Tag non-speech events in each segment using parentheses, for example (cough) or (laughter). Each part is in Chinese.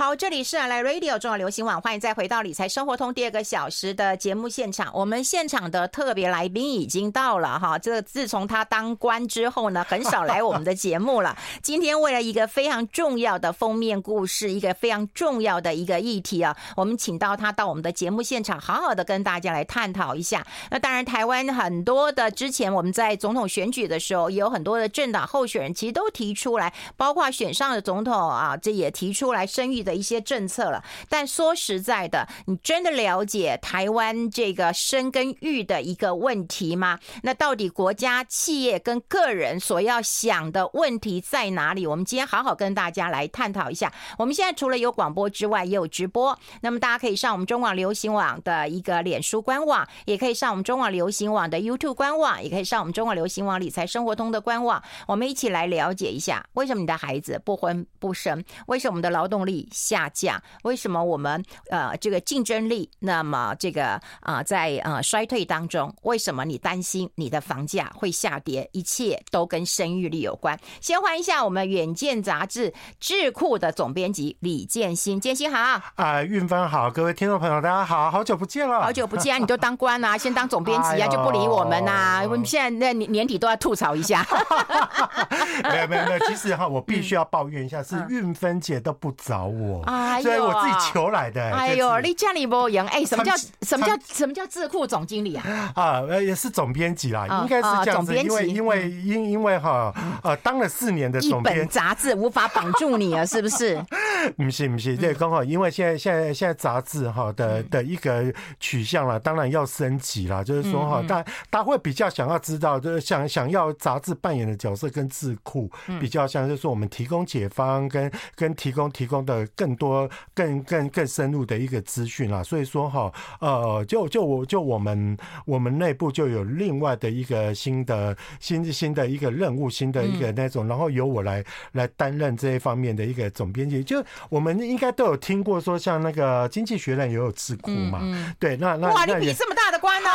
好，这里是来 Radio 中广流行网，欢迎再回到理财生活通第二个小时的节目现场。我们现场的特别来宾已经到了哈，这自从他当官之后呢，很少来我们的节目了。(laughs) 今天为了一个非常重要的封面故事，一个非常重要的一个议题啊，我们请到他到我们的节目现场，好好的跟大家来探讨一下。那当然，台湾很多的之前我们在总统选举的时候，也有很多的政党候选人其实都提出来，包括选上的总统啊，这也提出来生育的的一些政策了，但说实在的，你真的了解台湾这个生跟育的一个问题吗？那到底国家、企业跟个人所要想的问题在哪里？我们今天好好跟大家来探讨一下。我们现在除了有广播之外，也有直播，那么大家可以上我们中网流行网的一个脸书官网，也可以上我们中网流行网的 YouTube 官网，也可以上我们中网流行网理财生活通的官网，我们一起来了解一下，为什么你的孩子不婚不生？为什么我们的劳动力下降，为什么我们呃这个竞争力那么这个啊、呃、在呃衰退当中？为什么你担心你的房价会下跌？一切都跟生育率有关。先欢迎一下我们《远见》杂志智库的总编辑李建新，建新好啊，运芬好，各位听众朋友大家好，好久不见了，好久不见啊！你都当官啊，先当总编辑啊，就不理我们呐、啊。我们现在那年年底都要吐槽一下，(laughs) 没有没有没有，其实哈，我必须要抱怨一下，是 (laughs) 运芬姐都不找我。哎所以我自己求来的。哎呦，你家里不赢哎？什么叫什么叫什么叫智库总经理啊？啊，也是总编辑啦，应该是这样子。因为因为因因为哈呃，当了四年的总编，杂志无法绑住你啊，是不是？不 (laughs) 是不是，这刚好因为现在现在现在杂志哈的的一个取向啦，当然要升级啦。就是说哈，大大会比较想要知道，就是想想要杂志扮演的角色跟智库比较像，就是说我们提供解方跟跟提供提供的更多。更更更深入的一个资讯啦，所以说哈，呃，就就我就我们我们内部就有另外的一个新的新新的一个任务，新的一个那种，然后由我来来担任这一方面的一个总编辑。就我们应该都有听过说，像那个经济学人也有智库嘛，对，那那哇，你比这么大的官 (laughs) 呐？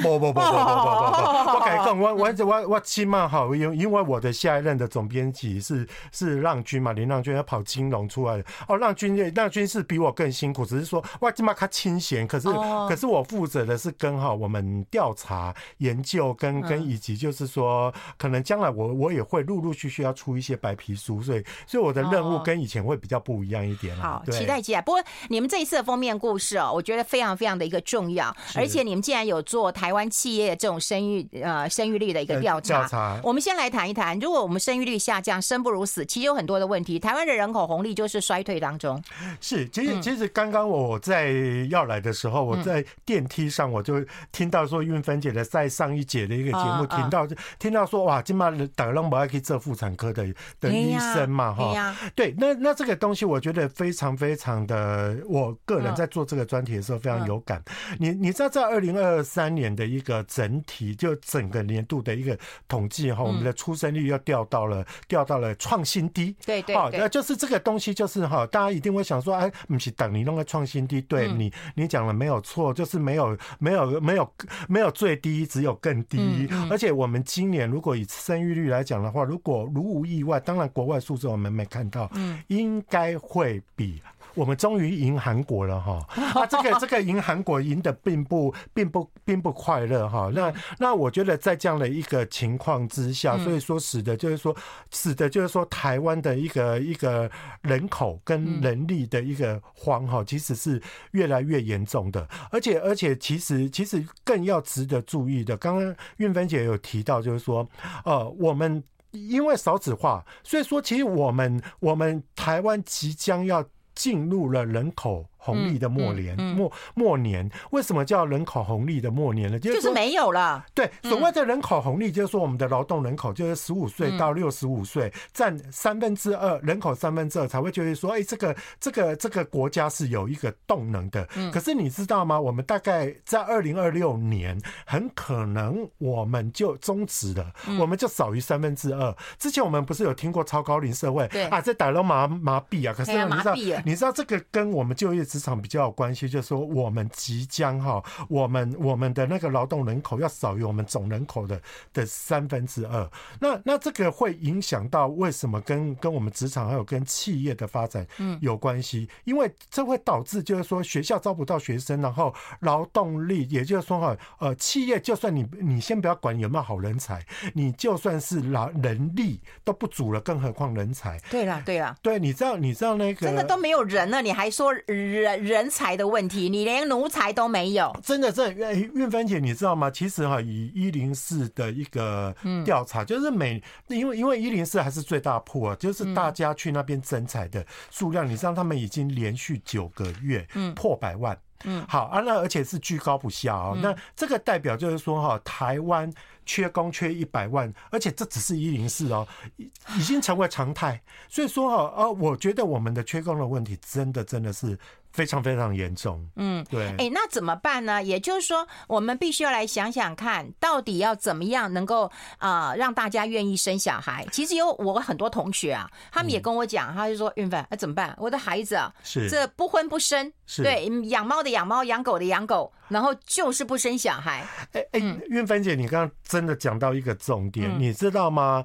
不不不不不不不，我，我我我我起码哈，因因为我的下一任的总编辑是是浪君嘛，林浪君要跑金融出来的哦，让军。那军是比我更辛苦，只是说哇，起码他清闲。可是，可是我负责的是跟哈我们调查研究跟跟以及就是说，可能将来我我也会陆陆续续要出一些白皮书，所以所以我的任务跟以前会比较不一样一点。好，期待期待。不过你们这一次的封面故事哦，我觉得非常非常的一个重要，而且你们既然有做台湾企业这种生育呃生育率的一个调查，调查，我们先来谈一谈，如果我们生育率下降，生不如死，其实有很多的问题。台湾的人口红利就是衰退当中。是，其实其实刚刚我在要来的时候，我在电梯上我就听到说韵芬姐的在上一节的一个节目，听到听到说哇，今嘛打龙不爱去做妇产科的的医生嘛哈，对，那那这个东西我觉得非常非常的，我个人在做这个专题的时候非常有感。你你知道在二零二三年的一个整体就整个年度的一个统计哈，我们的出生率又掉到了掉到了创新低，对对，好，那就是这个东西就是哈，大家一定会想说。哎，不是等你弄个创新低，对你，你讲了没有错，就是没有没有没有没有最低，只有更低。而且我们今年如果以生育率来讲的话，如果如无意外，当然国外数字我们没看到，嗯应该会比。我们终于赢韩国了哈！(laughs) 啊，这个这个赢韩国赢的并不并不并不快乐哈。那那我觉得在这样的一个情况之下，所以说使得就是说使得就是说台湾的一个一个人口跟人力的一个荒哈，其实是越来越严重的。而且而且其实其实更要值得注意的，刚刚韵芬姐有提到，就是说呃，我们因为少子化，所以说其实我们我们台湾即将要进入了人口红利的末年，末末年，为什么叫人口红利的末年呢？就是没有了。对，所谓的人口红利，就是说我们的劳动人口就是十五岁到六十五岁占三分之二人口，三分之二才会觉得说，哎，这个这个这个国家是有一个动能的。可是你知道吗？我们大概在二零二六年，很可能我们就终止了，我们就少于三分之二。之前我们不是有听过超高龄社会？对啊，在打了麻麻痹啊。可是你知道，你知道这个跟我们就业职场比较有关系，就是说我们即将哈，我们我们的那个劳动人口要少于我们总人口的的三分之二。那那这个会影响到为什么跟跟我们职场还有跟企业的发展嗯有关系？因为这会导致就是说学校招不到学生，然后劳动力，也就是说哈呃企业就算你你先不要管有没有好人才，你就算是劳人力都不足了，更何况人才？对啦对啦，对，你知道你知道那个真的都没有人了，你还说人人才的问题？你连奴才都没有？真的，这韵韵芬姐，你知道吗？其实哈，以一零四的一个调查，就是每因为因为一零四还是最大铺啊，就是大家去那边征才的数量，你知道他们已经连续九个月破百万。嗯，好啊，那而且是居高不下啊。那这个代表就是说哈，台湾缺工缺一百万，而且这只是一零四哦，已经成为常态。所以说哈，呃，我觉得我们的缺工的问题，真的真的是。非常非常严重，嗯，对，哎，那怎么办呢？也就是说，我们必须要来想想看，到底要怎么样能够啊、呃、让大家愿意生小孩。其实有我很多同学啊，他们也跟我讲，他就说韵芬，那怎么办？我的孩子啊，是这不婚不生，是对，养猫的养猫，养狗的养狗，然后就是不生小孩。哎哎，韵芬姐，你刚刚真的讲到一个重点，嗯、你知道吗？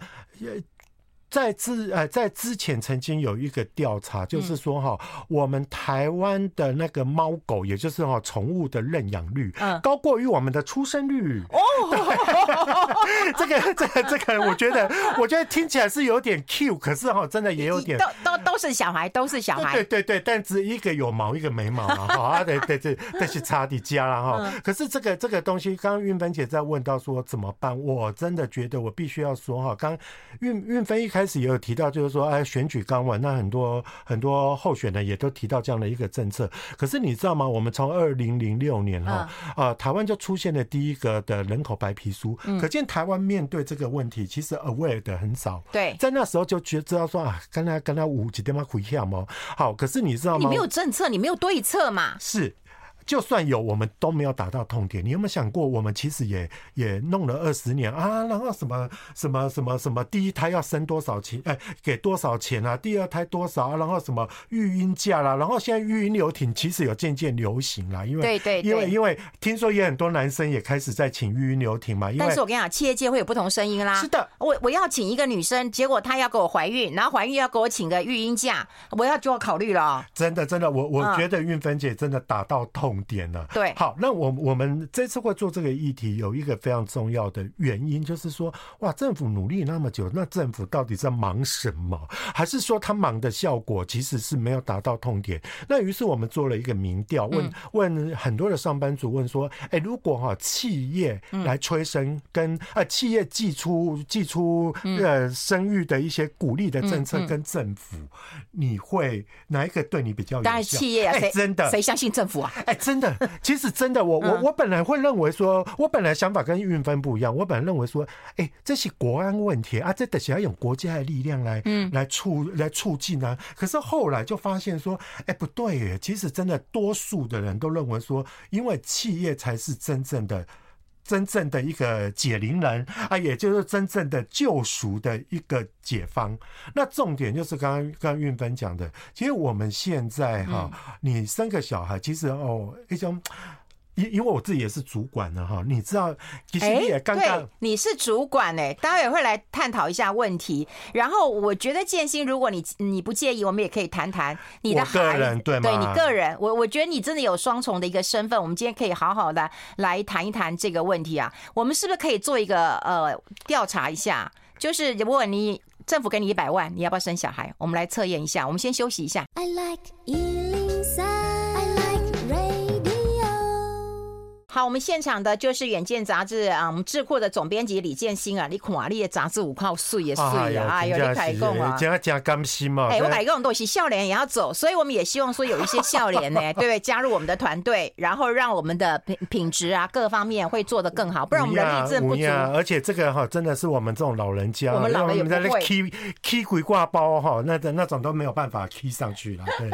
在之呃，在之前曾经有一个调查，就是说哈，我们台湾的那个猫狗，也就是哈宠物的认养率，嗯，高过于我们的出生率。哦，(laughs) 这个这个这个，我觉得我觉得听起来是有点 Q，可是哈，真的也有点都都都是小孩，都是小孩。对对对，但只一个有毛，一个没毛啊，哈，(laughs) 对对对，但是差的家了哈。可是这个这个东西，刚刚运芬姐在问到说怎么办，我真的觉得我必须要说哈，刚运运芬一开。开始也有提到，就是说，哎，选举刚完，那很多很多候选人也都提到这样的一个政策。可是你知道吗？我们从二零零六年哈啊，台湾就出现了第一个的人口白皮书，可见台湾面对这个问题，其实 aware 的很少。对，在那时候就觉知道说啊，刚才刚才五几点嘛回响吗？好，可是你知道吗？你没有政策，你没有对策嘛？是。就算有，我们都没有达到痛点。你有没有想过，我们其实也也弄了二十年啊？然后什么什么什么什么，第一胎要生多少钱？哎，给多少钱啊？第二胎多少啊？然后什么育婴假啦？然后现在育婴留停其实有渐渐流行啦，因为对对，因为因为听说也很多男生也开始在请育婴留停嘛。但是我跟你讲，企业界会有不同声音啦。是的，我我要请一个女生，结果她要给我怀孕，然后怀孕要给我请个育婴假，我要就要考虑了。真的真的，我我觉得运芬姐真的打到痛点了。对。好，那我我们这次会做这个议题，有一个非常重要的原因，就是说，哇，政府努力那么久，那政府到底在忙什么？还是说他忙的效果其实是没有达到痛点？那于是我们做了一个民调，问问很多的上班族，问说，哎，如果哈企业来催生跟呃企业寄出寄出呃生育的一些鼓励的政策跟政府，你会哪一个对你比较有效？当然企业啊，谁真的谁相信政府啊？哎，真的，(laughs) 其实。真的，我我我本来会认为说，我本来想法跟运分不一样。我本来认为说，哎，这是国安问题啊，这得是要用国家的力量来，嗯，来促来促进啊。可是后来就发现说，哎，不对耶，其实真的多数的人都认为说，因为企业才是真正的。真正的一个解铃人啊，也就是真正的救赎的一个解方。那重点就是刚刚刚运芬讲的，其实我们现在哈，你生个小孩，其实哦一种。因因为我自己也是主管的哈，你知道，其实你也刚刚、你是主管哎，待会也会来探讨一下问题。然后我觉得建新，如果你你不介意，我们也可以谈谈你的个人，对对，你个人，我我觉得你真的有双重的一个身份。我们今天可以好好的来谈一谈这个问题啊。我们是不是可以做一个呃调查一下？就是如果你政府给你一百万，你要不要生小孩？我们来测验一下。我们先休息一下。I like 好，我们现场的就是《远见》杂志啊，我们智库的总编辑李建新啊，你看啊，你的杂志五靠碎也碎啊，哎呦，你开讲啊，加加甘心嘛，哎，我改讲都是笑脸也要走，所以我们也希望说有一些笑脸呢，(laughs) 对不对？加入我们的团队，然后让我们的品品质啊各方面会做得更好，不然我们的力真不足。而且这个哈，真的是我们这种老人家，我们老人也不会 key key 鬼挂包哈，那那种都没有办法 key 上去了。对，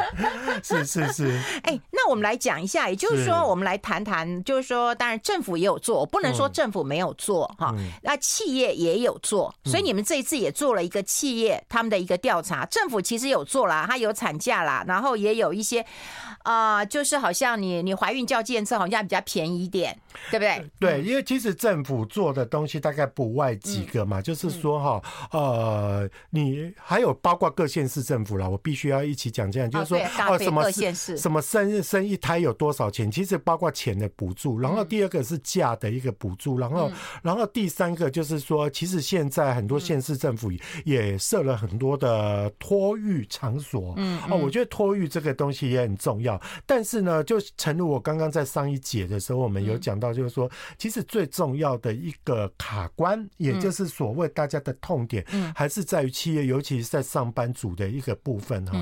是 (laughs) 是是。(laughs) 哎，那我们来讲一下，也就是说，我们来谈谈，就是说。当然政府也有做，我不能说政府没有做哈。那企业也有做，所以你们这一次也做了一个企业他们的一个调查。政府其实有做啦，它有产假啦，然后也有一些啊，就是好像你你怀孕叫计程车好像比较便宜一点，对不对？对，因为其实政府做的东西大概不外几个嘛，就是说哈，呃，你还有包括各县市政府啦，我必须要一起讲这样，就是说哦，什么什么生生一胎有多少钱，其实包括钱的补助，然后第二个是价的一个补助，然后然后第三个就是说，其实现在很多县市政府也设了很多的托育场所，嗯，哦，我觉得托育这个东西也很重要，但是呢，就诚如我刚刚在上一节的时候，我们有讲到，就是说，其实最重要的一个卡关，也就是所谓大家的痛点，还是在于企业，尤其是在上班族的一个部分哈。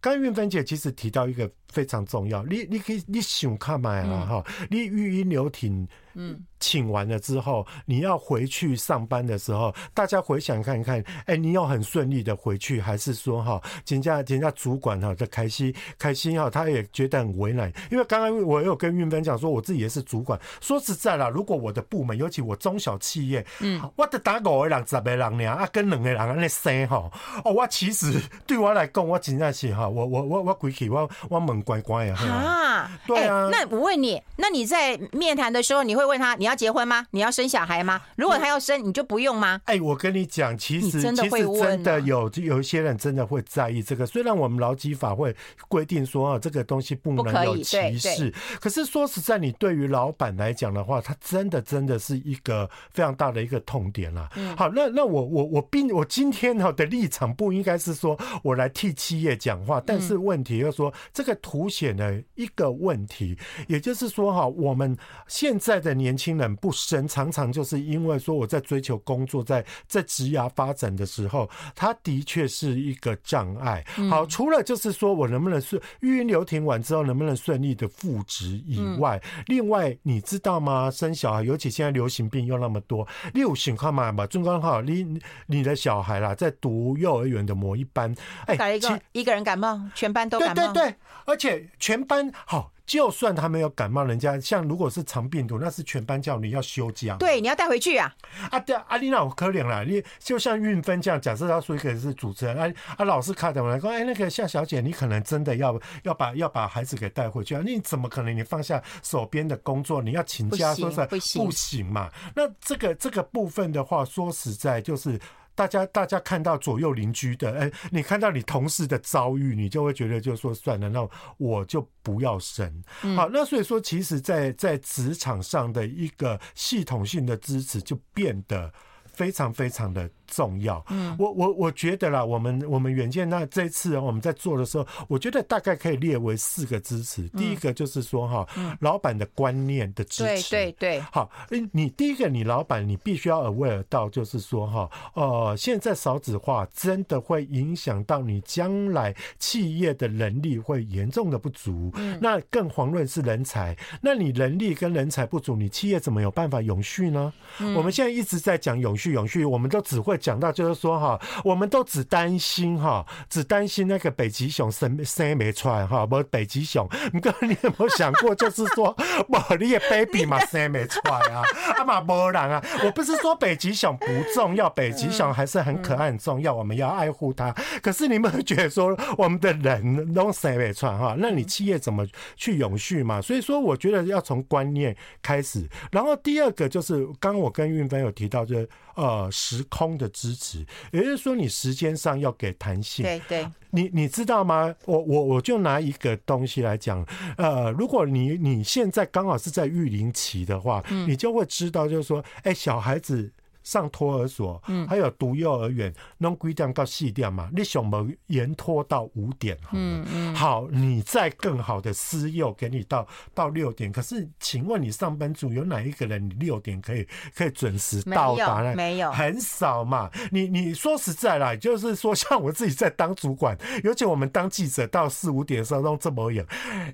刚运芬姐其实提到一个非常重要，你你可以你想看嘛哈，你语音留停。嗯，请完了之后，你要回去上班的时候，大家回想看一看，哎，你要很顺利的回去，还是说哈，人家人家主管哈的开心开心哈，他也觉得很为难。因为刚刚我有跟运芬讲说，我自己也是主管。说实在啦，如果我的部门，尤其我中小企业，嗯，我得打五个人、十个人呢，啊，跟两个人安尼生哈，哦，我其实对我来讲，我真的是哈，我我我我回去我我门关关呀。啊，对啊。那我问你，那你在面谈的时候，你会？问他，你要结婚吗？你要生小孩吗？如果他要生，你就不用吗？哎，我跟你讲，其实真的会问，其实真的有有一些人真的会在意这个。虽然我们劳基法会规定说啊，这个东西不能有歧视，可是说实在，你对于老板来讲的话，他真的真的是一个非常大的一个痛点了。好，那那我我我并我今天哈的立场不应该是说我来替企业讲话，但是问题就是说这个凸显了一个问题，也就是说哈，我们现在的。年轻人不生，常常就是因为说我在追求工作，在在职涯发展的时候，他的确是一个障碍。好，除了就是说我能不能顺育婴留停完之后能不能顺利的复职以外，另外你知道吗？生小孩，尤其现在流行病又那么多，你有情况嘛嘛，中刚好，你你的小孩啦，在读幼儿园的某一班，哎，一个一个人感冒，全班都感冒，对对对，而且全班好。就算他没有感冒，人家像如果是肠病毒，那是全班叫你要休假。对，你要带回去啊。啊，对啊，阿丽娜，我可怜了。你就像运分这样，假设他说一个人是主持人，啊啊，老师卡点来说，哎，那个夏小姐，你可能真的要要把要把孩子给带回去啊？你怎么可能？你放下手边的工作，你要请假，说是不行，不行嘛？那这个这个部分的话，说实在就是。大家，大家看到左右邻居的，哎，你看到你同事的遭遇，你就会觉得，就说算了，那我就不要生。好，那所以说，其实，在在职场上的一个系统性的支持就变得非常非常的。重要，嗯，我我我觉得啦，我们我们远见那这次我们在做的时候，我觉得大概可以列为四个支持。第一个就是说哈，老板的观念的支持，对对对。好，你第一个你老板你必须要 aware 到，就是说哈，呃，现在少子化真的会影响到你将来企业的能力会严重的不足，那更遑论是人才。那你人力跟人才不足，你企业怎么有办法永续呢？我们现在一直在讲永续永续，我们都只会。讲到就是说哈，我们都只担心哈，只担心那个北极熊生生没出来哈，不北极熊，你哥你有没有想过，就是说，(laughs) 我你的 baby 嘛生没出来啊，啊嘛没人啊，我不是说北极熊不重要，北极熊还是很可爱很重要，我们要爱护它。可是你们会觉得说，我们的人都生没出来哈，那你企业怎么去永续嘛？所以说，我觉得要从观念开始，然后第二个就是，刚刚我跟运芬有提到，就是呃时空的。支持，也就是说，你时间上要给弹性。对对，你你知道吗？我我我就拿一个东西来讲，呃，如果你你现在刚好是在育龄期的话，你就会知道，就是说，哎，小孩子。上托儿所，还有读幼儿园，弄几点到四点嘛？你想不延拖到五点？嗯嗯。好，你再更好的私幼给你到到六点。可是，请问你上班族有哪一个人你六点可以可以准时到达呢？没有，很少嘛。你你说实在啦，就是说像我自己在当主管，尤其我们当记者到四五点的时候弄这么远。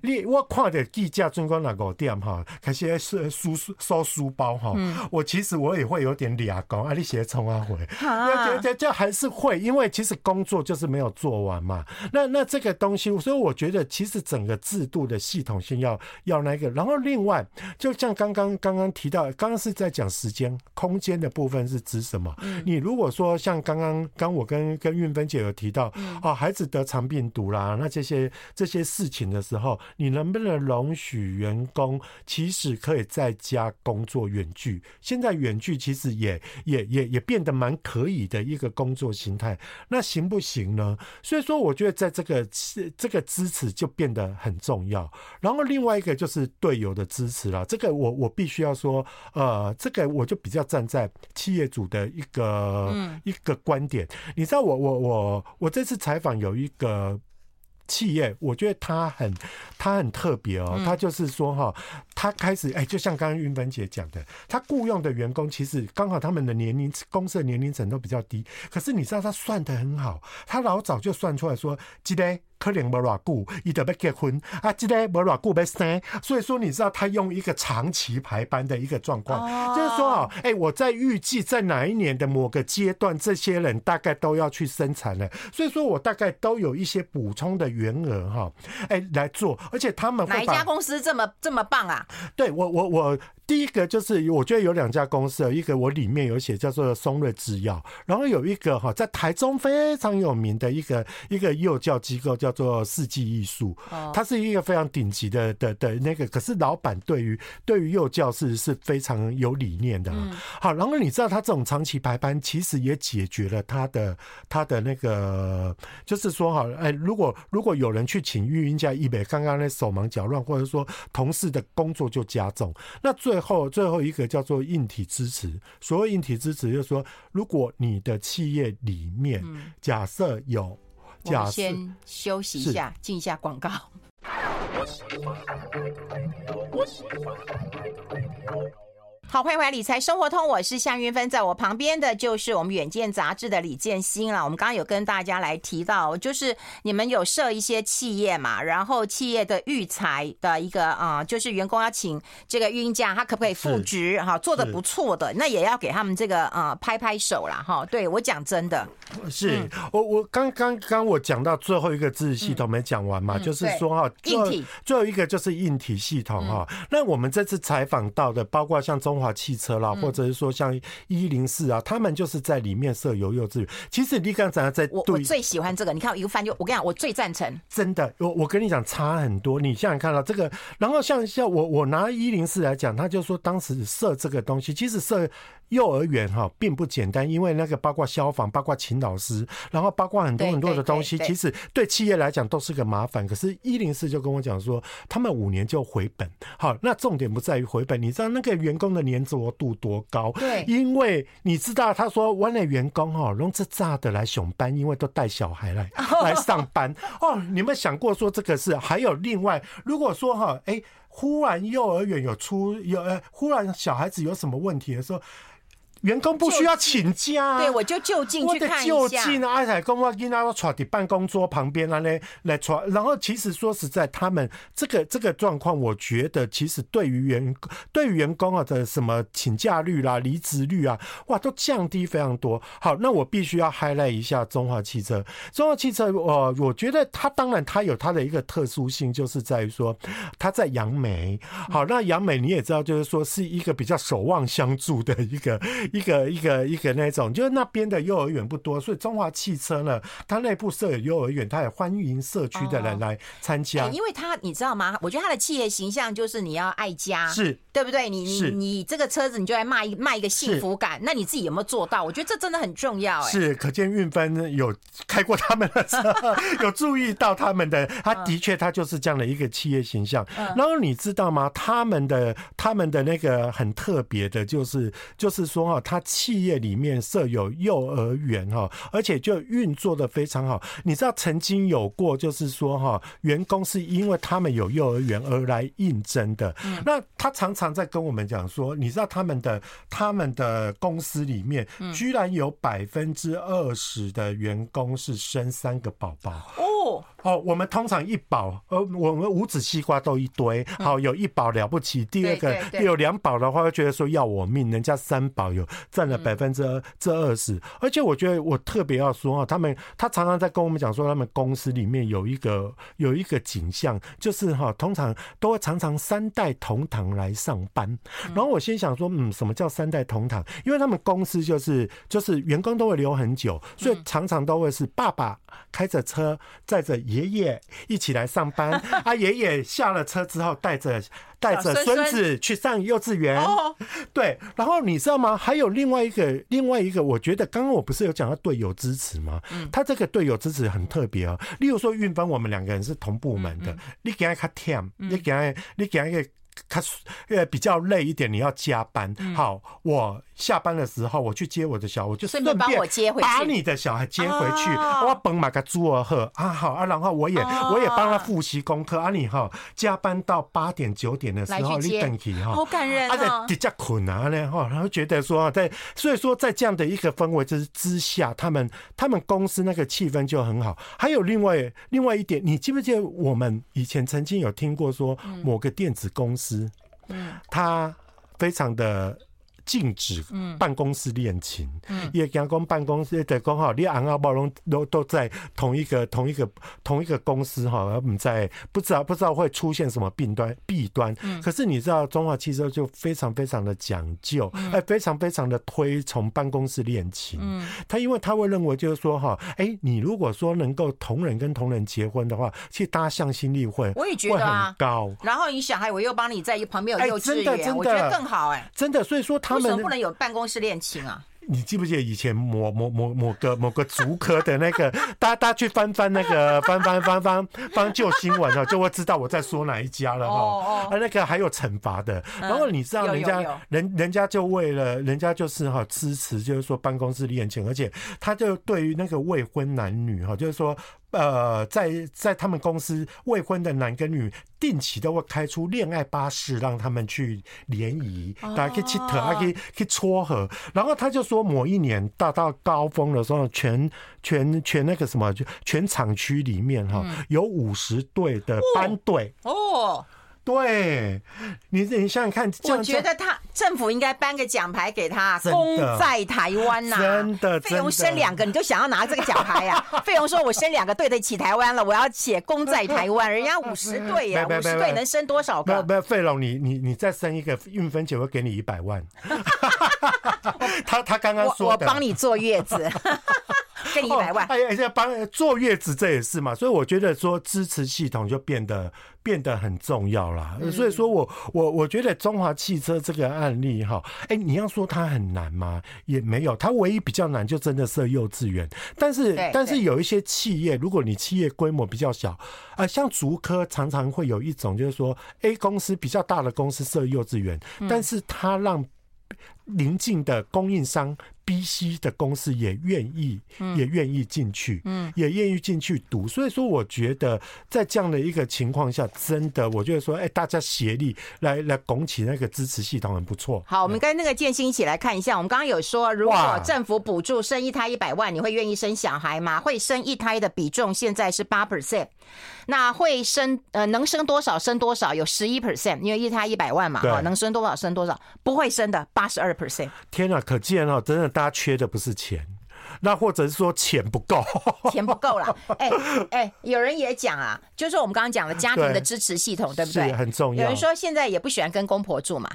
你我看着记者专关那个店哈，开始收书收书包哈。我其实我也会有点凉。打工啊，你写冲啊回，就就就还是会，因为其实工作就是没有做完嘛。那那这个东西，所以我觉得其实整个制度的系统性要要那个，然后另外就像刚刚刚刚提到，刚刚是在讲时间空间的部分是指什么？你如果说像刚刚刚我跟跟韵芬姐有提到，哦，孩子得肠病毒啦，那这些这些事情的时候，你能不能容许员工其实可以在家工作远距？现在远距其实也也也也变得蛮可以的一个工作形态，那行不行呢？所以说，我觉得在这个这个支持就变得很重要。然后另外一个就是队友的支持了，这个我我必须要说，呃，这个我就比较站在企业主的一个一个观点。你知道我，我我我我这次采访有一个。企业，我觉得他很，他很特别哦。他就是说哈，他开始哎，就像刚刚云芬姐讲的，他雇佣的员工其实刚好他们的年龄、公司的年龄层都比较低。可是你知道他算的很好，他老早就算出来说，记得。可能没偌久，伊就要结婚啊！这个没偌久要生，所以说你知道他用一个长期排班的一个状况，哦、就是说啊，哎、欸，我在预计在哪一年的某个阶段，这些人大概都要去生产了，所以说我大概都有一些补充的员额哈，哎、欸，来做，而且他们哪一家公司这么这么棒啊？对我我我。我第一个就是，我觉得有两家公司，一个我里面有写叫做松瑞制药，然后有一个哈在台中非常有名的一个一个幼教机构叫做世纪艺术，它是一个非常顶级的的的那个，可是老板对于对于幼教是是非常有理念的。好，然后你知道他这种长期排班，其实也解决了他的他的那个，就是说哈，哎，如果如果有人去请育婴假，一北刚刚那手忙脚乱，或者说同事的工作就加重，那最后最后一个叫做硬体支持，所谓硬体支持就是说，如果你的企业里面假设有，假设先休息一下，进一下广告。好，欢迎回来理财生活通，我是夏云芬，在我旁边的就是我们远见杂志的李建新了。我们刚刚有跟大家来提到，就是你们有设一些企业嘛，然后企业的育才的一个啊、呃，就是员工要请这个育婴假，他可不可以复职？哈，做的不错的，那也要给他们这个啊、呃、拍拍手啦。哈。对我讲真的，是我我刚刚刚我讲到最后一个知识系统没讲完嘛，嗯、就是说哈，硬体最后一个就是硬体系统哈。嗯、那我们这次采访到的，包括像中。华汽车啦，或者是说像一零四啊，他们就是在里面设有幼稚园。其实你刚才在对，我我最喜欢这个。你看一个翻就，我跟你讲，我最赞成。真的，我我跟你讲差很多。你现在看到这个，然后像像我我拿一零四来讲，他就说当时设这个东西，其实设。幼儿园哈并不简单，因为那个包括消防，包括请老师，然后包括很多很多的东西，其实对企业来讲都是个麻烦。可是一零四就跟我讲说，他们五年就回本。好，那重点不在于回本，你知道那个员工的粘着度多高？对，因为你知道他说，我的员工哈，弄这炸的来熊班，因为都带小孩来 (laughs) 来上班。哦，你们想过说这个是？还有另外，如果说哈，哎，忽然幼儿园有出有呃，忽然小孩子有什么问题的时候。员工不需要请假，对，我就就近去看一下。就近啊，阿彩公我跟他说，坐在办公桌旁边啊，来来坐。然后其实说实在，他们这个这个状况，我觉得其实对于员对于员工啊的什么请假率啦、离职率啊，哇，都降低非常多。好，那我必须要 highlight 一下中华汽车。中华汽车，我我觉得它当然它有它的一个特殊性，就是在于说它在杨梅。好，那杨梅你也知道，就是说是一个比较守望相助的一个。(laughs) 一个一个一个那种，就是那边的幼儿园不多，所以中华汽车呢，它内部设有幼儿园，它也欢迎社区的人来参加。因为它你知道吗？我觉得它的企业形象就是你要爱家，是对不对？你你你这个车子，你就来卖一卖一个幸福感。那你自己有没有做到？我觉得这真的很重要。哎，是，可见运分有开过他们的车，(laughs) 有注意到他们的，他的确他就是这样的一个企业形象。然后你知道吗？他们的他们的那个很特别的，就是就是说哈。他企业里面设有幼儿园哈，而且就运作的非常好。你知道曾经有过，就是说哈，员工是因为他们有幼儿园而来应征的。那他常常在跟我们讲说，你知道他们的他们的公司里面，居然有百分之二十的员工是生三个宝宝哦。哦，我们通常一保，呃，我们五子西瓜都一堆，好，有一保了不起。第二个有两保的话，会觉得说要我命，人家三保有占了百分之二这二十。而且我觉得我特别要说啊，他们他常常在跟我们讲说，他们公司里面有一个有一个景象，就是哈，通常都会常常三代同堂来上班。然后我心想说，嗯，什么叫三代同堂？因为他们公司就是就是员工都会留很久，所以常常都会是爸爸开着车载着。爷爷一起来上班，(laughs) 啊，爷爷下了车之后带着带着孙子去上幼稚园，对。然后你知道吗？还有另外一个另外一个，我觉得刚刚我不是有讲到队友支持吗？他这个队友支持很特别哦。例如说运分，我们两个人是同部门的，你给他 team，你给他你给他一个。他呃比较累一点，你要加班。好，我下班的时候我去接我的小孩，我就顺便把我接回去，把你的小孩接回去。我本马个猪儿喝啊，好啊，然后我也我也帮他复习功课啊。你哈加班到八点九点的时候，你等起哈，好感人啊，比较困难呢哈。然后觉得说在所以说在这样的一个氛围之之下，他们他们公司那个气氛就很好。还有另外另外一点，你记不记得我们以前曾经有听过说某个电子公司？嗯，他非常的。禁止办公室恋情，也讲讲办公室的讲好，你昂阿宝龙都都在同一个同一个同一个公司哈，而不在不知道不知道会出现什么弊端弊端。可是你知道中华汽车就非常非常的讲究，哎，非常非常的推崇办公室恋情。他因为他会认为就是说哈，哎，你如果说能够同仁跟同仁结婚的话，其实大家向心力会我也觉得很高。然后你小孩我又帮你在一旁边有幼稚园，我觉得更好哎，真的。所以说他。为什么不能有办公室恋情啊？你记不记得以前某某某某个某个足科的那个，大 (laughs) 家大家去翻翻那个 (laughs) 翻翻翻翻翻旧新闻啊，就会知道我在说哪一家了哈。啊，那个还有惩罚的，然后你知道人家人人家就为了人家就是哈支持，就是说办公室恋情，而且他就对于那个未婚男女哈，就是说。呃，在在他们公司未婚的男跟女定期都会开出恋爱巴士，让他们去联谊，大家可以去特，还可以可以撮合。然后他就说，某一年到到高峰的时候，全全全那个什么，就全厂区里面哈，有五十对的班队哦。对，你你想想看，我觉得他政府应该颁个奖牌给他，功在台湾呐。真的，费用生两个，你就想要拿这个奖牌呀？(laughs) 费用说我生两个对得起台湾了，我要写功在台湾。人家五十对呀，五十对能生多少个？不要费龙，你你你再生一个，运分姐会给你一百万。(laughs) 他他刚刚说我帮你坐月子。给你一百万，哎呀，帮坐月子这也是嘛，所以我觉得说支持系统就变得变得很重要啦。所以说我我我觉得中华汽车这个案例哈，哎，你要说它很难吗？也没有，它唯一比较难就真的设幼稚园。但是但是有一些企业，如果你企业规模比较小啊，像竹科常常会有一种就是说 A 公司比较大的公司设幼稚园，但是它让邻近的供应商。B、C 的公司也愿意，也愿意进去，嗯，也愿意进去读。所以说，我觉得在这样的一个情况下，真的，我觉得说，哎，大家协力来来拱起那个支持系统，很不错。好，我们跟那个建新一起来看一下。我们刚刚有说，如果政府补助生一胎一百万，你会愿意生小孩吗？会生一胎的比重现在是八 percent，那会生呃能生多少生多少，有十一 percent，因为一胎一百万嘛，能生多少生多少，不会生的八十二天啊，可见啊，真的。大家缺的不是钱，那或者是说钱不够，(laughs) 钱不够了。哎哎，有人也讲啊，就是我们刚刚讲的家庭的支持系统，对，对不对？很重要。有人说现在也不喜欢跟公婆住嘛。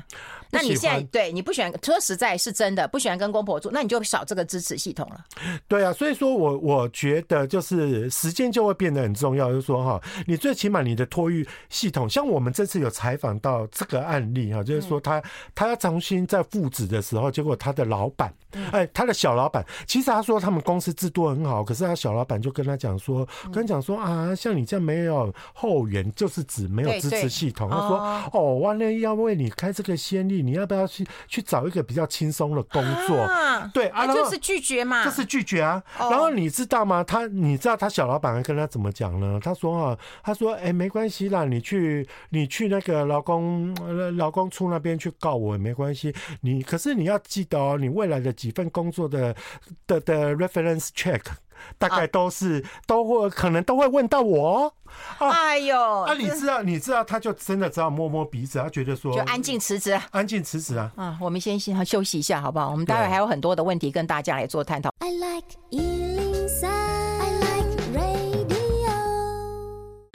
那你现在对你不喜欢，说实在是真的不喜欢跟公婆住，那你就少这个支持系统了。对啊，所以说我我觉得就是时间就会变得很重要，就是说哈，你最起码你的托育系统，像我们这次有采访到这个案例哈，就是说他他要重新在复职的时候，结果他的老板，哎，他的小老板，其实他说他们公司制度很好，可是他小老板就跟他讲说，跟他讲说啊，像你这样没有后援，就是指没有支持系统。他说哦，万了要为你开这个先例。你要不要去去找一个比较轻松的工作？啊对啊，就是拒绝嘛，就是拒绝啊。然后你知道吗？他你知道他小老板跟他怎么讲呢？他说啊，他说哎、欸，没关系啦，你去你去那个劳工劳工处那边去告我也没关系。你可是你要记得哦，你未来的几份工作的的的个 reference check。大概都是、啊、都会可能都会问到我，啊、哎呦，啊，你知道你知道，他就真的只好摸摸鼻子，他觉得说就安静辞职，安静辞职啊。啊，我们先先休息一下，好不好？我们待会还有很多的问题跟大家来做探讨。I like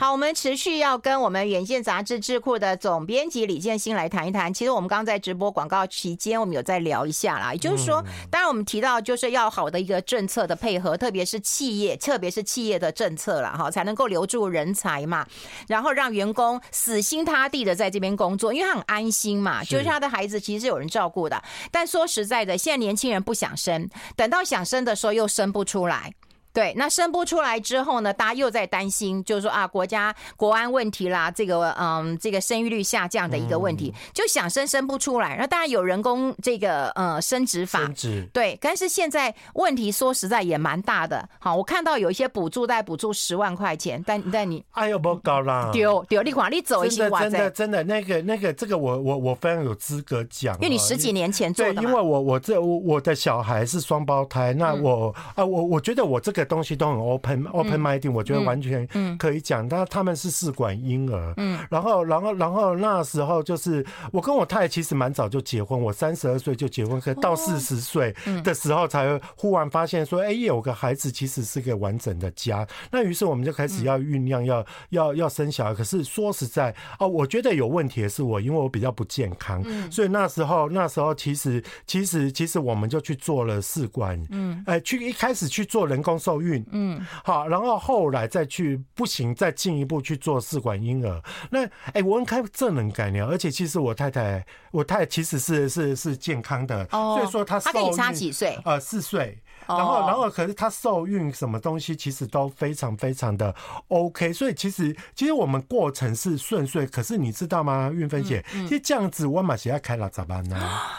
好，我们持续要跟我们远见杂志智库的总编辑李建新来谈一谈。其实我们刚刚在直播广告期间，我们有在聊一下啦。也就是说，当然我们提到就是要好的一个政策的配合，特别是企业，特别是企业的政策了哈，才能够留住人才嘛，然后让员工死心塌地的在这边工作，因为他很安心嘛，就是他的孩子其实是有人照顾的。但说实在的，现在年轻人不想生，等到想生的时候又生不出来。对，那生不出来之后呢，大家又在担心，就是说啊，国家国安问题啦，这个嗯，这个生育率下降的一个问题，就想生生不出来。那当然有人工这个呃生殖法，生殖对，但是现在问题说实在也蛮大的。好，我看到有一些补助，在补助十万块钱，但但你 (laughs) 哎呦不搞啦，丢丢你款你走一些哇真的真的那个那个这个我我我非常有资格讲，因为你十几年前做的，对，因为我我这我我的小孩是双胞胎，那我啊我我觉得我这个。东西都很 open open minded，我觉得完全可以讲。但他们是试管婴儿，嗯，然后然后然后那时候就是我跟我太太其实蛮早就结婚，我三十二岁就结婚，可到四十岁的时候才忽然发现说，哎，有个孩子其实是个完整的家。那于是我们就开始要酝酿，要要要生小孩。可是说实在哦，我觉得有问题的是我，因为我比较不健康，所以那时候那时候其实其实其实我们就去做了试管，嗯，哎，去一开始去做人工受孕，嗯，好，然后后来再去不行，再进一步去做试管婴儿。那哎，我开这能改良，而且其实我太太，我太太其实是是是健康的，哦，所以说她她跟你差几岁？呃，四岁。然后，然后，可是他受孕什么东西其实都非常非常的 OK，所以其实其实我们过程是顺遂。可是你知道吗，韵芬姐，其实这样子我马上要开了咋办呢？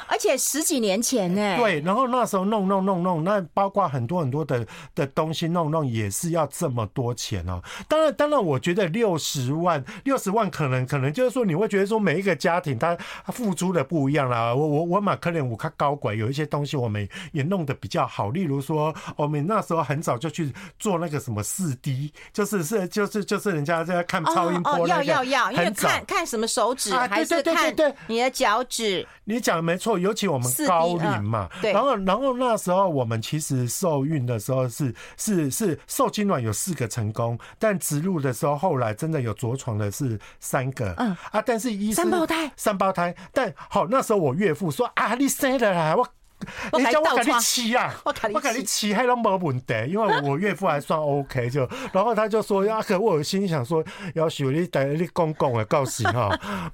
而且十几年前呢？对，然后那时候弄弄弄弄，那包括很多很多的的东西弄弄也是要这么多钱哦。当然，当然，我觉得六十万，六十万可能可能就是说你会觉得说每一个家庭他付出的不一样啦。我我我马可能我看高管有一些东西我们也弄得比较好，例如。说我们那时候很早就去做那个什么四 D，就是是就是就是人家在看超音波，哦，要要要，因为看看什么手指，还是看你的脚趾。你讲的没错，尤其我们高龄嘛，对。然后然后那时候我们其实受孕的时候是是是受精卵有四个成功，但植入的时候后来真的有着床的是三个，嗯啊，但是医生三胞胎三胞胎，但好那时候我岳父说啊，你生了啦我。(laughs) 你叫我给你骑啊，我给你骑还都没问题，因为我岳父还算 OK，就然后他就说啊，可我心想说，要许你等你公公的告诉哈，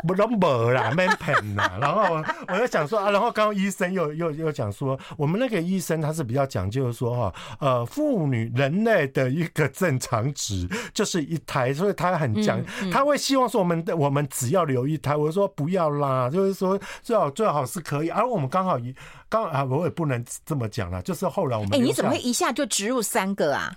不 (laughs) 都没啦，没骗啦。然后我就想说啊，然后刚刚医生又又又讲说，我们那个医生他是比较讲究说哈，呃，妇女人类的一个正常值就是一胎，所以他很讲，他会希望说我们我们只要留一胎，我说不要啦，就是说最好最好是可以，而我们刚好一。刚啊，我也不能这么讲了，就是后来我们哎，你怎么会一下就植入三个啊？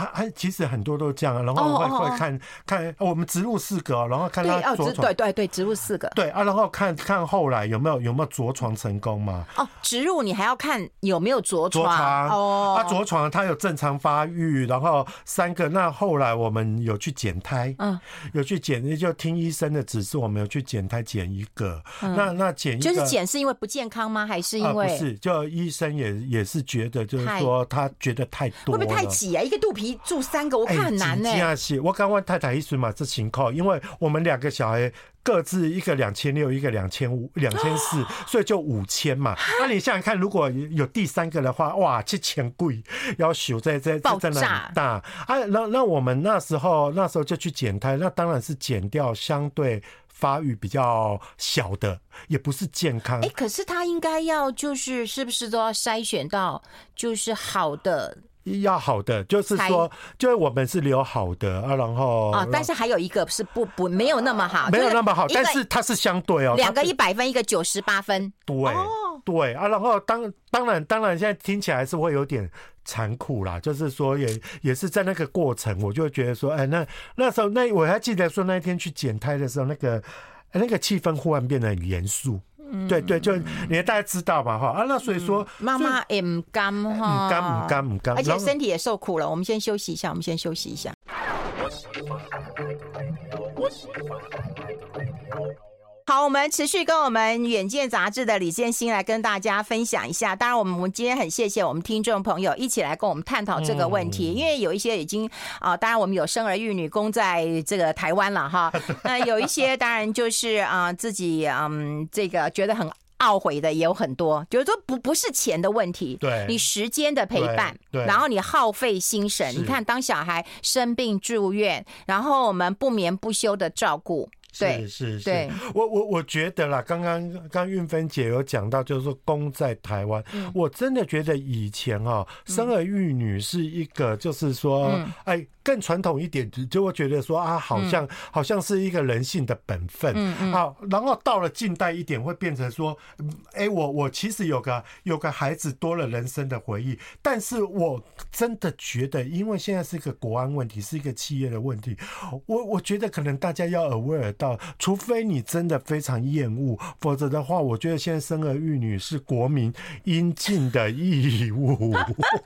啊啊，其实很多都这样啊，然后会会看看我们植入四个，然后看他着床，对对对，植入四个，对啊，然后看看后来有没有有没有着床成功嘛？哦，植入你还要看有没有着床哦，他着床他有正常发育，然后三个，那后来我们有去减胎，嗯，有去减，就听医生的指示，我们有去减胎减一个，那那减一就是减是因为不健康吗？还是因为不是？就医生也也是觉得就是说他觉得太多，会不会太挤啊？一个肚皮。住三个，我看很难呢、欸。这样是，我刚问太太意思嘛，这情况，因为我们两个小孩各自一个两千六，一个两千五、两千四，所以就五千嘛。那你想想看，如果有第三个的话，哇，这钱贵，要修在在在在那大啊。那那我们那时候那时候就去减胎，那当然是减掉相对发育比较小的，也不是健康。哎、欸，可是他应该要就是是不是都要筛选到就是好的？要好的，就是说，就是我们是留好的啊，然后啊，但是还有一个是不不没有那么好，没有那么好，但是它是相对哦，两个一百分，一个九十八分，对对啊，然后当当然当然现在听起来是会有点残酷啦，就是说也也是在那个过程，我就觉得说，哎，那那时候那我还记得说那一天去剪胎的时候，那个那个气氛忽然变得很严肃。对对，就你大家知道吧哈啊，那所以说妈妈也唔甘哈，唔甘唔甘唔甘，而且身体也受苦了。我们先休息一下，我们先休息一下。好，我们持续跟我们《远见》杂志的李建新来跟大家分享一下。当然，我们今天很谢谢我们听众朋友一起来跟我们探讨这个问题，因为有一些已经啊，当然我们有生儿育女供在这个台湾了哈。那有一些当然就是啊，自己嗯，这个觉得很懊悔的也有很多，就是说不不是钱的问题，对，你时间的陪伴，对，然后你耗费心神，你看当小孩生病住院，然后我们不眠不休的照顾。是是是，我我我觉得啦，刚刚刚韵芬姐有讲到，就是说公在台湾，嗯，我真的觉得以前哈，生儿育女是一个，就是说，嗯，哎。更传统一点，就会觉得说啊，好像好像是一个人性的本分，嗯啊，然后到了近代一点，会变成说，哎，我我其实有个有个孩子多了人生的回忆，但是我真的觉得，因为现在是一个国安问题，是一个企业的问题，我我觉得可能大家要 aware 到，除非你真的非常厌恶，否则的话，我觉得现在生儿育女是国民应尽的义务。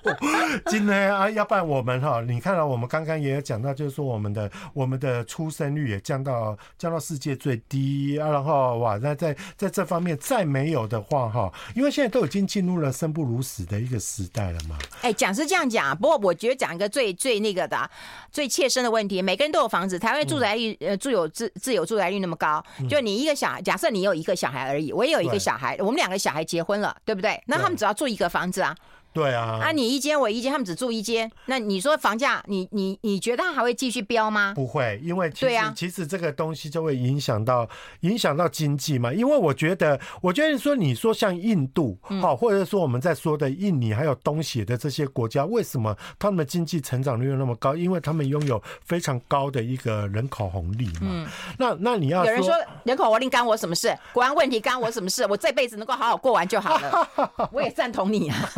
(laughs) 今天啊，要不然我们哈，你看到我们刚。刚刚也有讲到，就是说我们的我们的出生率也降到降到世界最低啊，然后哇，那在在这方面再没有的话哈，因为现在都已经进入了生不如死的一个时代了嘛。哎，讲是这样讲，不过我觉得讲一个最最那个的最切身的问题，每个人都有房子，台湾住宅率呃住有自自有住宅率那么高，就你一个小孩，假设你有一个小孩而已，我也有一个小孩，我们两个小孩结婚了，对不对？那他们只要住一个房子啊。对啊，啊，你一间我一间，他们只住一间，那你说房价，你你你觉得它还会继续飙吗？不会，因为其实、啊、其实这个东西就会影响到影响到经济嘛。因为我觉得，我觉得说你说像印度，好、嗯，或者说我们在说的印尼还有东协的这些国家，为什么他们的经济成长率又那么高？因为他们拥有非常高的一个人口红利嘛。嗯、那那你要有人说人口红利干我什么事？国安问题干我什么事？我这辈子能够好好过完就好了。(laughs) 我也赞同你啊。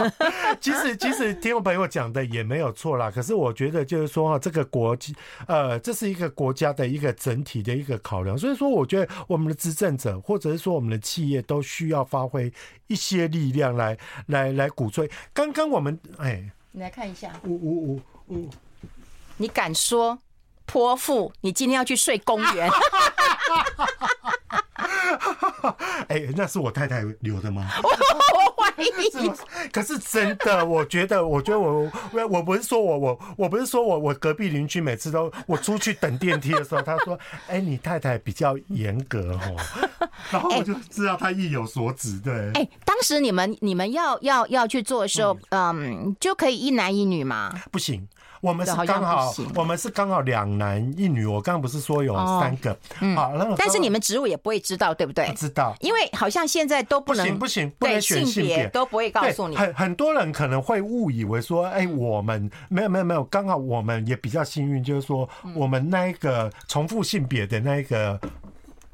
(laughs) 其实，其实听我朋友讲的也没有错啦。可是我觉得，就是说哈，这个国际，呃，这是一个国家的一个整体的一个考量。所以说，我觉得我们的执政者，或者是说我们的企业，都需要发挥一些力量来，来，来鼓吹。刚刚我们，哎，你来看一下，呜呜呜呜，你敢说泼妇？你今天要去睡公园？(laughs) 哎，那是我太太留的吗？(laughs) (laughs) 是 (laughs) 可是真的，我觉得，我觉得我我我不是说我我我不是说我我隔壁邻居每次都我出去等电梯的时候，他说：“哎，你太太比较严格哦。”然后我就知道他意有所指。对，哎，当时你们你们要要要去做的时候，嗯，就可以一男一女吗？不行。我们是刚好，我们是刚好两男一女。我刚刚不是说有三个，好，但是你们职务也不会知道，对不对？不知道，因为好像现在都不能，不行，不能选性别，都不会告诉你。很很多人可能会误以为说，哎，我们没有没有没有，刚好我们也比较幸运，就是说我们那一个重复性别的那一个。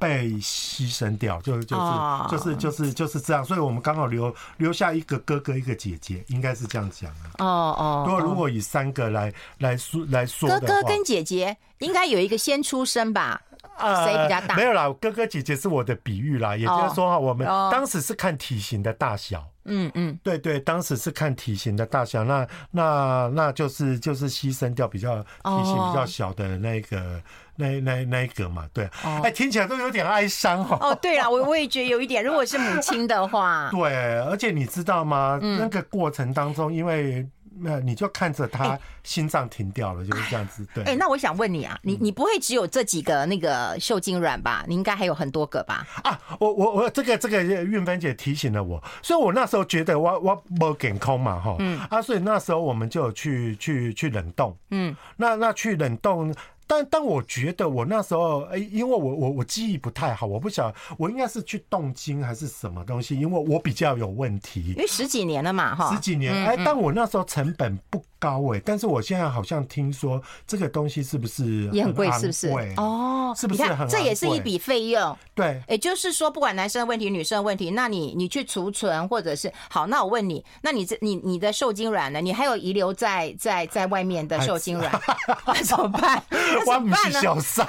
被牺牲掉，就就是就是就是就是这样，所以我们刚好留留下一个哥哥，一个姐姐，应该是这样讲啊。哦哦，如果如果以三个来来说来说，哥哥跟姐姐应该有一个先出生吧？谁比较大？没有啦，哥哥姐姐是我的比喻啦，也就是说，我们当时是看体型的大小。嗯嗯，对对，当时是看体型的大小，那那那就是就是牺牲掉比较体型比较小的那个。那那那一个嘛，对，哎、oh. 欸，听起来都有点哀伤哦。哦，对了，我我也觉得有一点，如果是母亲的话，(laughs) 对，而且你知道吗？嗯、那个过程当中，因为那你就看着他心脏停掉了，欸、就是这样子。对，哎、欸，那我想问你啊，你你不会只有这几个那个受精卵吧？你应该还有很多个吧？啊，我我我这个这个运芬姐提醒了我，所以我那时候觉得我我没健康嘛，哈，嗯，啊，所以那时候我们就去去去冷冻，嗯，那那去冷冻。但但我觉得我那时候哎，因为我我我记忆不太好，我不晓我应该是去冻精还是什么东西，因为我比较有问题。因为十几年了嘛，哈，十几年哎，但我那时候成本不高哎，但是我现在好像听说这个东西是不是也很贵？是不是？哦，是不是很？这也是一笔费用。对，也就是说，不管男生的问题、女生的问题，那你你去储存或者是好，那我问你，那你这你你的受精卵呢？你还有遗留在在在外面的受精卵，(laughs) 那 (laughs) 怎么办？我不是小三，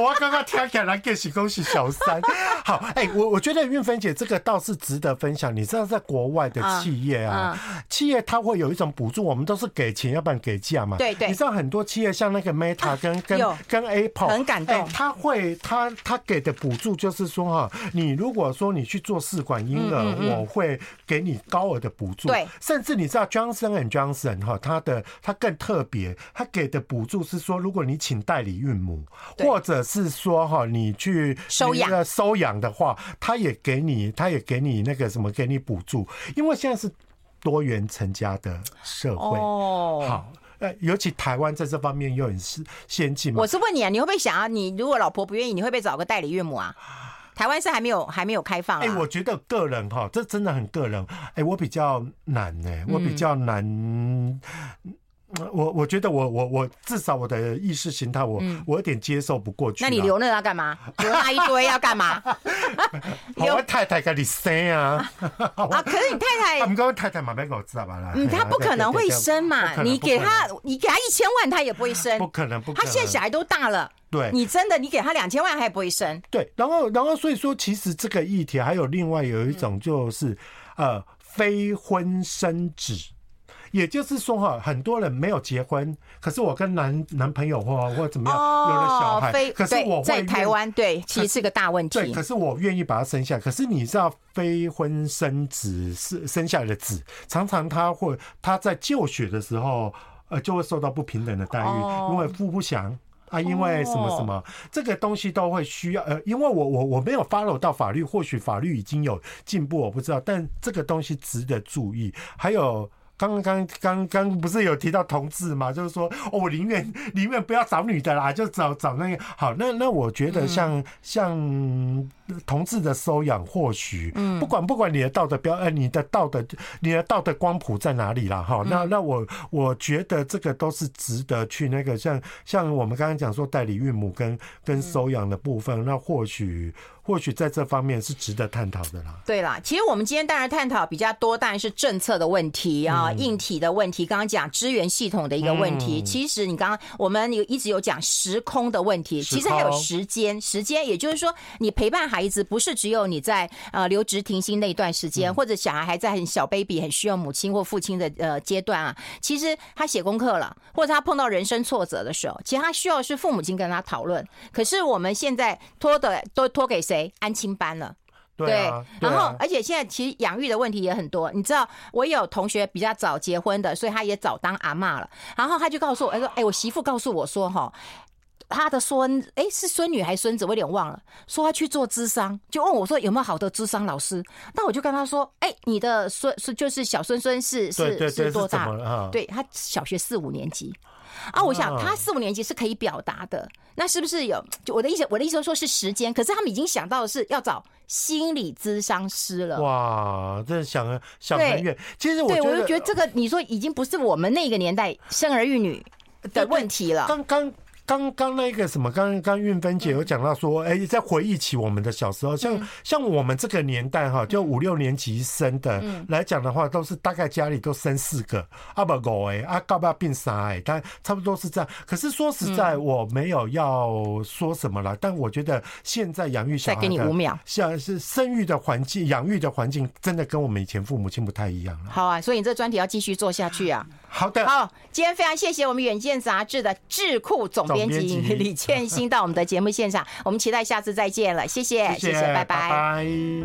我刚刚听起来更是恭喜小三。好，哎、欸，我我觉得运芬姐这个倒是值得分享。你知道，在国外的企业啊，企业它会有一种补助，我们都是给钱，要不然给价嘛。对对。你知道很多企业像那个 Meta 跟跟跟 Apple 很感动，他会他他给的补助就是说哈，你如果说你去做试管婴儿，我会给你高额的补助。对，甚至你知道 Johnson and Johnson 哈，他的他更特别，他给的补助是说，如果你请代理孕母，或者是说哈，你去收养收养的话，他也给你，他也给你那个什么，给你补助，因为现在是多元成家的社会。哦，好，呃，尤其台湾在这方面又很是先进嘛。我是问你啊，你会不会想啊？你如果老婆不愿意，你会不会找个代理孕母啊？台湾是还没有还没有开放。哎，我觉得个人哈，这真的很个人。哎，我比较难呢，我比较难。我我觉得我我我至少我的意识形态我我有点接受不过去。那你留那个要干嘛？留那一堆要干嘛？(laughs) 我太太跟你生啊！啊，可是你太太，(laughs) 你跟太太嘛，别给我知道吧？啦，嗯，他不可能会生嘛。你给他，你给他一千万，他也不会生。不可能，不可能。他现在小孩都大了。对，你真的，你给他两千万，他也不会生。对，然后，然后，所以说，其实这个议题还有另外有一种，就是呃，非婚生子。也就是说哈，很多人没有结婚，可是我跟男男朋友或或怎么样有了小孩，可是我在台湾对，其实是个大问题。对，可是我愿意把他生下来。可是你知道，非婚生子是生下来的子，常常他会他在就学的时候，呃，就会受到不平等的待遇，因为父不详啊，因为什么什么，这个东西都会需要呃，因为我我我没有 follow 到法律，或许法律已经有进步，我不知道，但这个东西值得注意。还有。刚刚刚刚不是有提到同志嘛？就是说，哦，我宁愿宁愿不要找女的啦，就找找那个好。那那我觉得像像同志的收养，或许不管不管你的道德标，呃，你的道德你的道德光谱在哪里啦？哈，那那我我觉得这个都是值得去那个像像我们刚刚讲说代理孕母跟跟收养的部分，那或许。或许在这方面是值得探讨的啦。对啦，其实我们今天当然探讨比较多，当然是政策的问题啊，硬体的问题。刚刚讲支援系统的一个问题，其实你刚刚我们有一直有讲时空的问题，其实还有时间，时间也就是说，你陪伴孩子不是只有你在呃留职停薪那一段时间，或者小孩还在很小 baby 很需要母亲或父亲的呃阶段啊。其实他写功课了，或者他碰到人生挫折的时候，其实他需要是父母亲跟他讨论。可是我们现在拖的都拖给谁？安亲班了，对，然后而且现在其实养育的问题也很多。你知道，我有同学比较早结婚的，所以他也早当阿嬷了。然后他就告诉我，他说，哎，我媳妇告诉我说，哈，他的孙，哎，是孙女还是孙子，我有点忘了。说他去做智商，就问我说有没有好的智商老师。那我就跟他说，哎，你的孙是就是小孙孙是是是多大？对，他小学四五年级。啊，我想他四五年级是可以表达的，那是不是有？就我的意思，我的意思说是时间，可是他们已经想到的是要找心理咨商师了。哇，这想想很远。其实我对我就觉得这个，你说已经不是我们那个年代生儿育女的问题了。刚刚。刚刚那个什么，刚刚运芬姐有讲到说，哎，在回忆起我们的小时候，像像我们这个年代哈，就五六年级生的来讲的话，都是大概家里都生四个，啊不五哎，啊搞不要变三哎，但差不多是这样。可是说实在，我没有要说什么了，但我觉得现在养育小孩，再给你五秒，像是生育的环境、养育的环境，真的跟我们以前父母亲不太一样了。好啊，所以你这专题要继续做下去啊。好的，好，今天非常谢谢我们《远见》杂志的智库总编辑李倩欣到我们的节目现场，我们期待下次再见了，谢谢，谢谢，谢谢拜拜。拜拜。